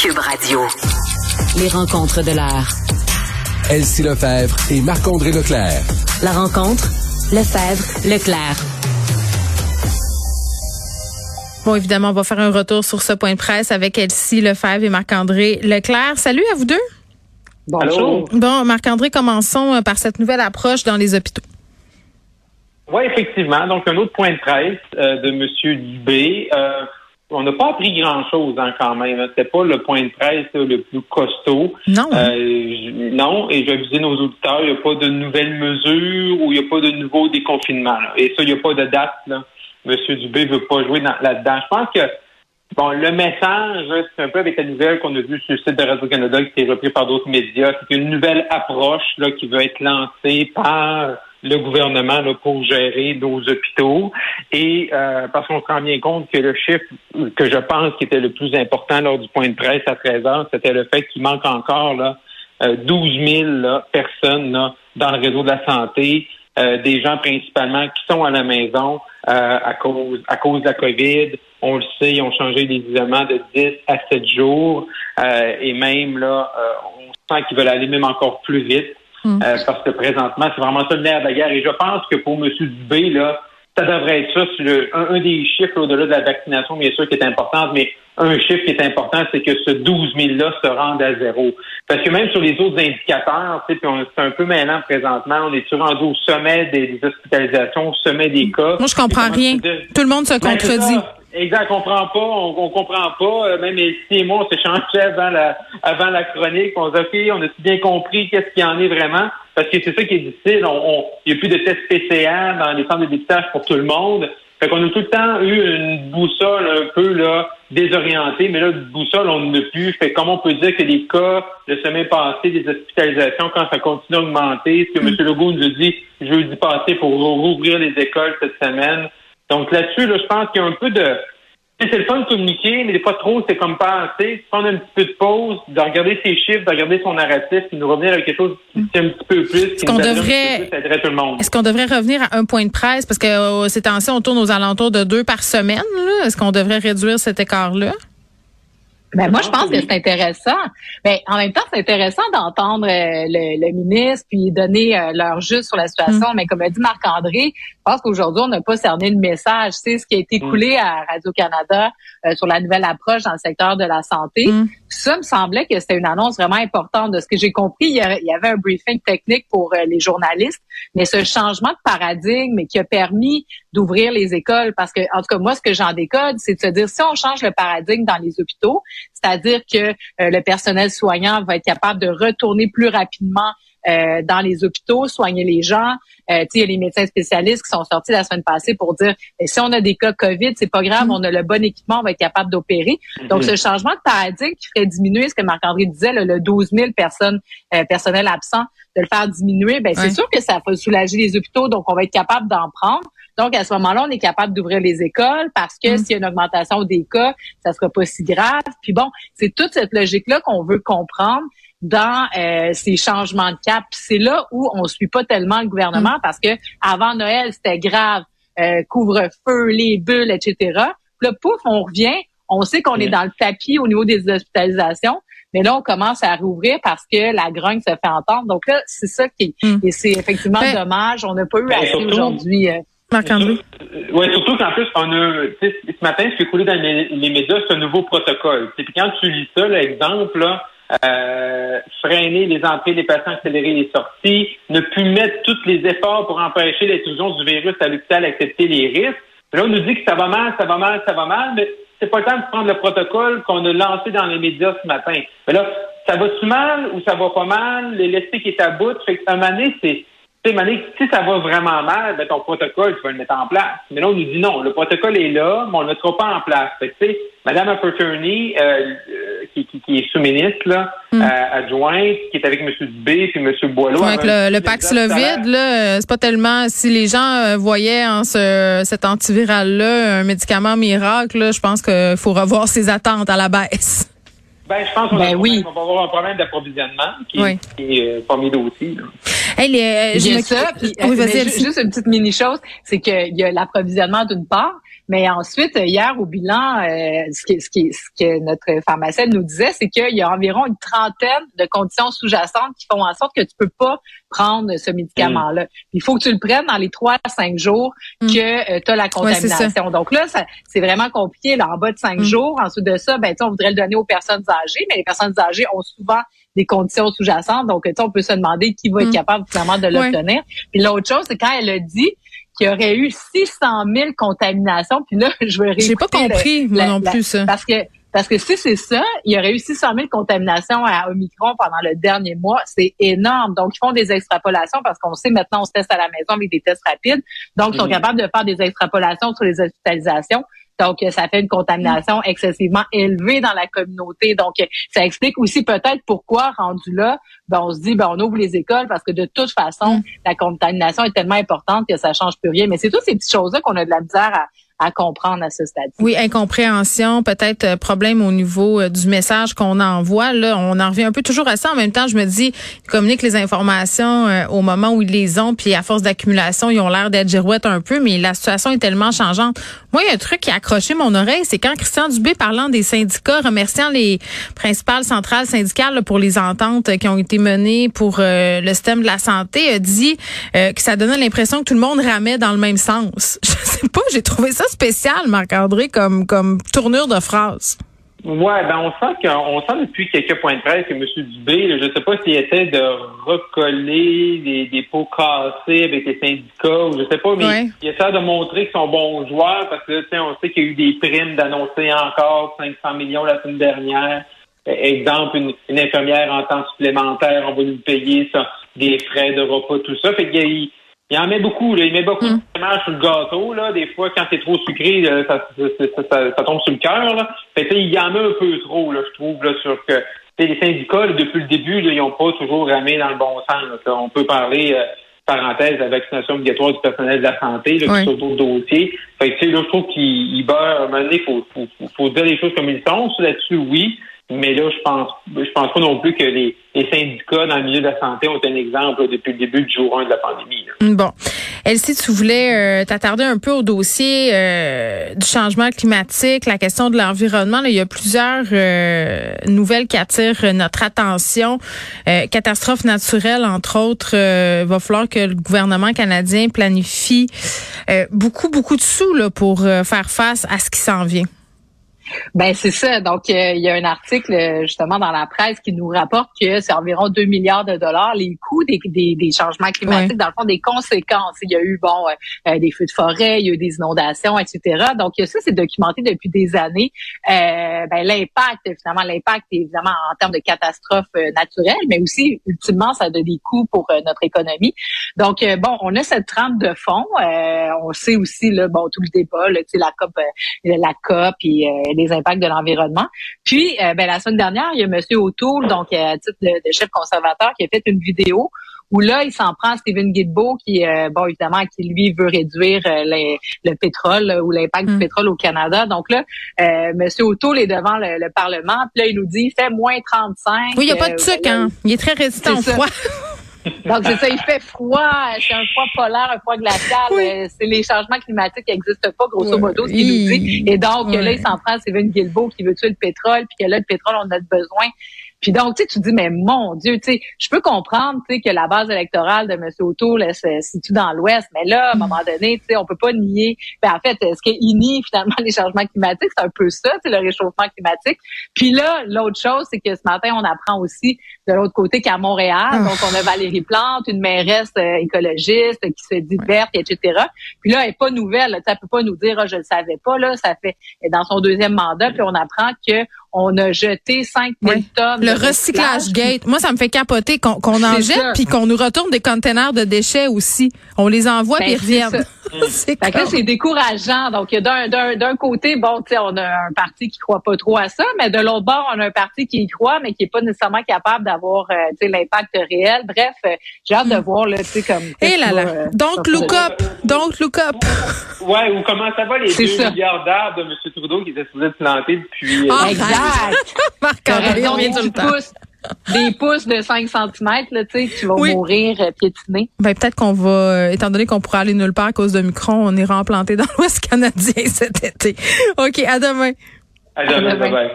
Cube Radio. Les rencontres de l'art. Elsie Lefebvre et Marc-André Leclerc. La rencontre, Lefebvre, Leclerc. Bon, évidemment, on va faire un retour sur ce point de presse avec Elsie Lefebvre et Marc-André Leclerc. Salut à vous deux. Bonjour. Bon, Marc-André, commençons euh, par cette nouvelle approche dans les hôpitaux. Oui, effectivement. Donc, un autre point de presse euh, de M. Dubé. Euh, on n'a pas appris grand-chose hein, quand même. C'était pas le point de presse là, le plus costaud. Non. Euh, je- non, et j'avisais nos auditeurs, il n'y a pas de nouvelles mesures ou il n'y a pas de nouveau déconfinement. là. Et ça, il n'y a pas de date. Là. M. Dubé veut pas jouer dans- là-dedans. Je pense que Bon, le message, c'est un peu avec la nouvelle qu'on a vue sur le site de Radio-Canada qui est repris par d'autres médias. C'est une nouvelle approche là, qui veut être lancée par le gouvernement là, pour gérer nos hôpitaux. Et euh, parce qu'on se rend bien compte que le chiffre que je pense qui était le plus important lors du point de presse à 13 heures, c'était le fait qu'il manque encore là, euh, 12 000 là, personnes là, dans le réseau de la santé, euh, des gens principalement qui sont à la maison euh, à cause à cause de la COVID. On le sait, ils ont changé les isolements de 10 à 7 jours euh, et même là, euh, on sent qu'ils veulent aller même encore plus vite Mm. euh, parce que présentement, c'est vraiment ça le nerf de la guerre. Et je pense que pour M. Dubé, là, ça devrait être ça, le- un, un des chiffres au-delà de la vaccination, bien sûr, qui est importante, mais un chiffre qui est important, c'est que ce 12 000-là se rende à zéro. Parce que même sur les autres indicateurs, c'est un peu mêlant présentement, on est rendu au sommet des, des hospitalisations, au sommet des cas? Moi, je comprends rien. Tout le monde se ben, contredit. Exact, on comprend pas, on, on comprend pas. Euh, Même Elsie et moi, on s'échangeait avant la, avant la chronique. On dit, OK, on a bien compris qu'est-ce qu'il y en est vraiment? Parce que c'est ça qui est difficile. On, il n'y a plus de tests PCR dans les centres de dépistage pour tout le monde. Fait qu'on a tout le temps eu une boussole un peu là désorientée, mais là, boussole, on ne plus. Fait comment on peut dire que les cas le semaine passé, des hospitalisations, quand ça continue à augmenter, ce que M. Legault nous a dit jeudi passé pour rouvrir les écoles cette semaine. Donc là-dessus, là, je pense qu'il y a un peu de. C'est le fun de communiquer, mais des fois trop, c'est comme penser, prendre un petit peu de pause, de regarder ses chiffres, de regarder son narratif, puis nous revenir avec quelque chose qui tient un petit peu plus, qui qu'on devrait- plus, aiderait tout le monde. Est-ce qu'on devrait revenir à un point de presse? Parce que euh, ces temps-ci, on tourne aux alentours de deux par semaine. là. Est-ce qu'on devrait réduire cet écart-là? Ben, moi, Je je pense que c'est intéressant. Mais en même temps, c'est intéressant d'entendre euh, le, le ministre puis donner euh, leur juste sur la situation. Mais comme a dit Marc-André, pense qu'aujourd'hui, on n'a pas cerné le message. C'est ce qui a été Mm. coulé à Radio-Canada euh, sur la nouvelle approche dans le secteur de la santé. Mm. Ça me semblait que c'était une annonce vraiment importante. De ce que j'ai compris, il y a- il y avait un briefing technique pour euh, les journalistes, mais ce changement de paradigme qui a permis d'ouvrir les écoles, parce que, en tout cas, moi, ce que j'en décode, c'est de se dire, si on change le paradigme dans les hôpitaux, c'est-à-dire que euh, le personnel soignant va être capable de retourner plus rapidement euh, dans les hôpitaux, soigner les gens. Euh, tu sais, il y a les médecins spécialistes qui sont sortis la semaine passée pour dire eh, si on a des cas COVID, c'est pas grave, on a le bon équipement, on va être capable d'opérer. Donc, ce changement de paradigme qui ferait diminuer ce que Marc-André disait, là, le 12 000 personnes, euh, personnel absent, de le faire diminuer, ben, c'est sûr que ça va soulager les hôpitaux, donc on va être capable d'en prendre. Donc, à ce moment-là, on est capable d'ouvrir les écoles parce que Mm. s'il y a une augmentation des cas, ça sera pas si grave. Puis bon, c'est toute cette logique-là qu'on veut comprendre dans euh, ces changements de cap. C'est là où on suit pas tellement le gouvernement Mm. parce que avant Noël, c'était grave, euh, couvre-feu, les bulles, etc. Puis là, pouf, on revient. On sait qu'on est Mm. dans le tapis au niveau des hospitalisations. Mais là, on commence à rouvrir parce que la grogne se fait entendre. Donc là, c'est ça qui Mm. et c'est effectivement Ben, dommage. On n'a pas eu ben, assez aujourd'hui. euh, Marc-André? Oui, surtout qu'en plus, on a, tu sais, ce matin, ce qui est coulé dans les, les médias, c'est un nouveau protocole. Puis quand tu lis ça, l'exemple, là, euh, freiner les entrées des patients, accélérer les sorties, ne plus mettre tous les efforts pour empêcher l'intrusion du virus à l'hôpital, accepter les risques. Là, on nous dit que ça va mal, ça va mal, ça va mal, mais c'est pas le temps de prendre le protocole qu'on a lancé dans les médias ce matin. Mais là, ça va-tu mal ou ça va pas mal? L'élastique est à bout. Fait que, un moment donné, c'est, si ça va vraiment mal, ben, ton protocole, tu vas le mettre en place. Mais là, on nous dit non, le protocole est là, mais on ne le mettra pas en place. Fait que, Aperturney, euh, euh, qui, qui, qui est sous-ministre, là, Mm. euh, adjointe, qui est avec M. Dubé puis M. Boileau. avait le, le Paxlovid, là, euh, c'est pas tellement si les gens euh, voyaient en ce, cet antiviral-là un médicament miracle, là, je pense qu'il faut revoir ses attentes à la baisse. Ben, je pense qu'on Ben oui. va avoir un problème d'approvisionnement qui, Oui. qui est euh, parmi nous aussi. là. Hey, les, euh, je me- ça. puis, oui, vas-y, mais ju- Elsie. juste une petite mini chose, c'est qu'il y a l'approvisionnement d'une part, Mais ensuite, hier au bilan, euh, ce, qui, ce, qui, ce que notre pharmacienne nous disait, c'est qu'il y a environ une trentaine de conditions sous-jacentes qui font en sorte que tu peux pas prendre ce médicament-là. Mm. Il faut que tu le prennes dans les trois à cinq jours mm. que euh, tu as la contamination. Donc là, c'est vraiment compliqué. Là, en bas de cinq mm. jours, ensuite de ça, ben, on voudrait le donner aux personnes âgées, mais les personnes âgées ont souvent des conditions sous-jacentes. Donc, on peut se demander qui va être capable vraiment de l'obtenir. Puis l'autre chose, c'est quand elle a dit qu'il y aurait eu 600 000 contaminations. Puis là, je vais J'ai pas compris, moi non plus, ça. Parce que parce que si c'est ça, il y aurait eu 600 000 contaminations à Omicron pendant le dernier mois. C'est énorme. Donc, ils font des extrapolations parce qu'on sait maintenant, on se teste à la maison avec des tests rapides. Donc, ils sont capables de faire des extrapolations sur les hospitalisations. Donc, ça fait une contamination excessivement élevée dans la communauté. Donc, ça explique aussi peut-être pourquoi, rendu là, ben, on se dit, ben, on ouvre les écoles parce que de toute façon, mm. la contamination est tellement importante que ça change plus rien. Mais c'est toutes ces petites choses-là qu'on a de la misère à, à comprendre à ce stade. Oui, incompréhension, peut-être euh, problème au niveau euh, du message qu'on envoie. Là, on en revient un peu toujours à ça. En même temps, je me dis, ils communiquent les informations euh, au moment où ils les ont, puis à force d'accumulation, ils ont l'air d'être girouettes un peu, mais la situation est tellement changeante. Moi, il y a un truc qui a accroché mon oreille, c'est quand Christian Dubé, parlant des syndicats, remerciant les principales centrales syndicales pour les ententes qui ont été menées pour le système de la santé, a dit que ça donnait l'impression que tout le monde ramait dans le même sens. Je sais pas, j'ai trouvé ça spécial, Marc-André, comme, comme tournure de phrase. Ouais, ben on sent qu'on sent depuis quelques points de presse que M. Dubé, je ne sais pas s'il essaie de recoller des, des pots cassés avec les syndicats ou je sais pas, mais il essaie de montrer qu'ils sont bons joueurs parce que on sait qu'il y a eu des primes d'annoncer encore 500 millions la semaine dernière. Exemple, une, infirmière en temps supplémentaire, on va lui payer ça, des frais de repas, tout ça. Fait qu'il il en met beaucoup, là. Il met beaucoup mm. de sur le gâteau, là. Des fois, quand c'est trop sucré, ça, ça, tombe sur le cœur, là. Fait il y en a un peu trop, là, je trouve, là, sur que les syndicats, depuis le début, là, ils n'ont pas toujours ramé dans le bon sens. On peut parler, euh, parenthèse, la vaccination obligatoire du personnel de la santé, là, sur d'autres dossiers. Fait que, là, je trouve qu'il beurre, à un moment donné, il faut, faut, faut, dire les choses comme ils sont. Là-dessus, oui. Mais là, je pense, je pense pas non plus que les, syndicats dans le milieu de la santé ont un exemple depuis le début du jour 1 de la pandémie. Bon. Elsie, tu voulais euh, t'attarder un peu au dossier euh, du changement climatique, la question de l'environnement. Il y a plusieurs euh, nouvelles qui attirent notre attention. catastrophe naturelle, entre autres. il va falloir que le gouvernement canadien planifie beaucoup, beaucoup de sous là, pour faire face à ce qui s'en vient. Ben c'est ça. Donc euh, il y a un article justement dans la presse qui nous rapporte que c'est environ 2 milliards de dollars les coûts des, des, des changements climatiques, dans le fond des conséquences. Il y a eu bon euh, euh, des feux de forêt, il y a eu des inondations, etc. Donc ça c'est documenté depuis des années. ben l'impact finalement l'impact évidemment en termes de catastrophes naturelles, mais aussi ultimement ça a des coûts pour notre économie. Donc bon on a cette trempe de fond. on sait aussi là bon tout le débat là, la COP la COP et les impacts de l'environnement. Puis, euh, ben, la semaine dernière, il y a M. O'Toole, donc euh, à titre de, chef conservateur, qui a fait une vidéo où là, il s'en prend à Stephen Guilbeault, qui, euh, bon, évidemment, qui lui veut réduire le pétrole ou l'impact du mm. pétrole au Canada. Donc là, euh, M. O'Toole est devant le, Parlement, puis là, il nous dit, fait moins 35. Oui, il n'y a pas de sucre, hein? Il est très résistant au froid. Donc, c'est ça, il fait froid, c'est un froid polaire, un froid glacial. Euh, c'est les changements climatiques qui n'existent pas, grosso modo, ce qu'il nous dit. Et donc, là, il s'en prend Steven Guilbeault qui veut tuer le pétrole, puis que là, le pétrole, on a besoin. Puis donc, tu sais, tu dis, mais mon Dieu, tu sais, je peux comprendre, tu sais, que la base électorale de M. O'Toole se situe dans l'Ouest, mais là, à un mm. moment donné, tu sais, on peut pas nier. Ben, en fait, ce qu'il nie finalement les changements climatiques, c'est un peu ça, c'est le réchauffement climatique. Puis là, l'autre chose, c'est que ce matin, on apprend aussi de l'autre côté qu'à Montréal, ah. donc on a Valérie Plante, une mairesse euh, écologiste qui se dit verte, etc. Puis là, elle est pas nouvelle, tu sais, elle peut pas nous dire, ah, je le savais pas, là, ça fait dans son deuxième mandat, puis on apprend que on a jeté 5 000 tonnes. Le recyclage gate. Moi, ça me fait capoter qu'on en jette puis qu'on nous retourne des containers de déchets aussi. On les envoie ben, puis ils reviennent. c'est c'est décourageant. Donc, d'un côté, bon, tu sais, on a un parti qui croit pas trop à ça, mais de l'autre bord, on a un parti qui y croit, mais qui est pas nécessairement capable d'avoir, euh, tu sais, l'impact réel. Bref, euh, j'ai hâte de hmm. voir, là, tu sais, comme... Et là là, euh, donc look up, donc look up. Ouais, ou comment ça va les 2 milliards d'arbres de M. Trudeau qui étaient supposés planter depuis... Ah, exact! Marc-André, on vient tout le temps. Des pouces de 5 cm, là, tu vas Oui. mourir euh, piétiné. Ben peut-être qu'on va, euh, étant donné qu'on pourrait aller nulle part à cause de Micron, on ira en planter dans l'Ouest canadien cet été. OK, à demain. À demain, demain. bye-bye.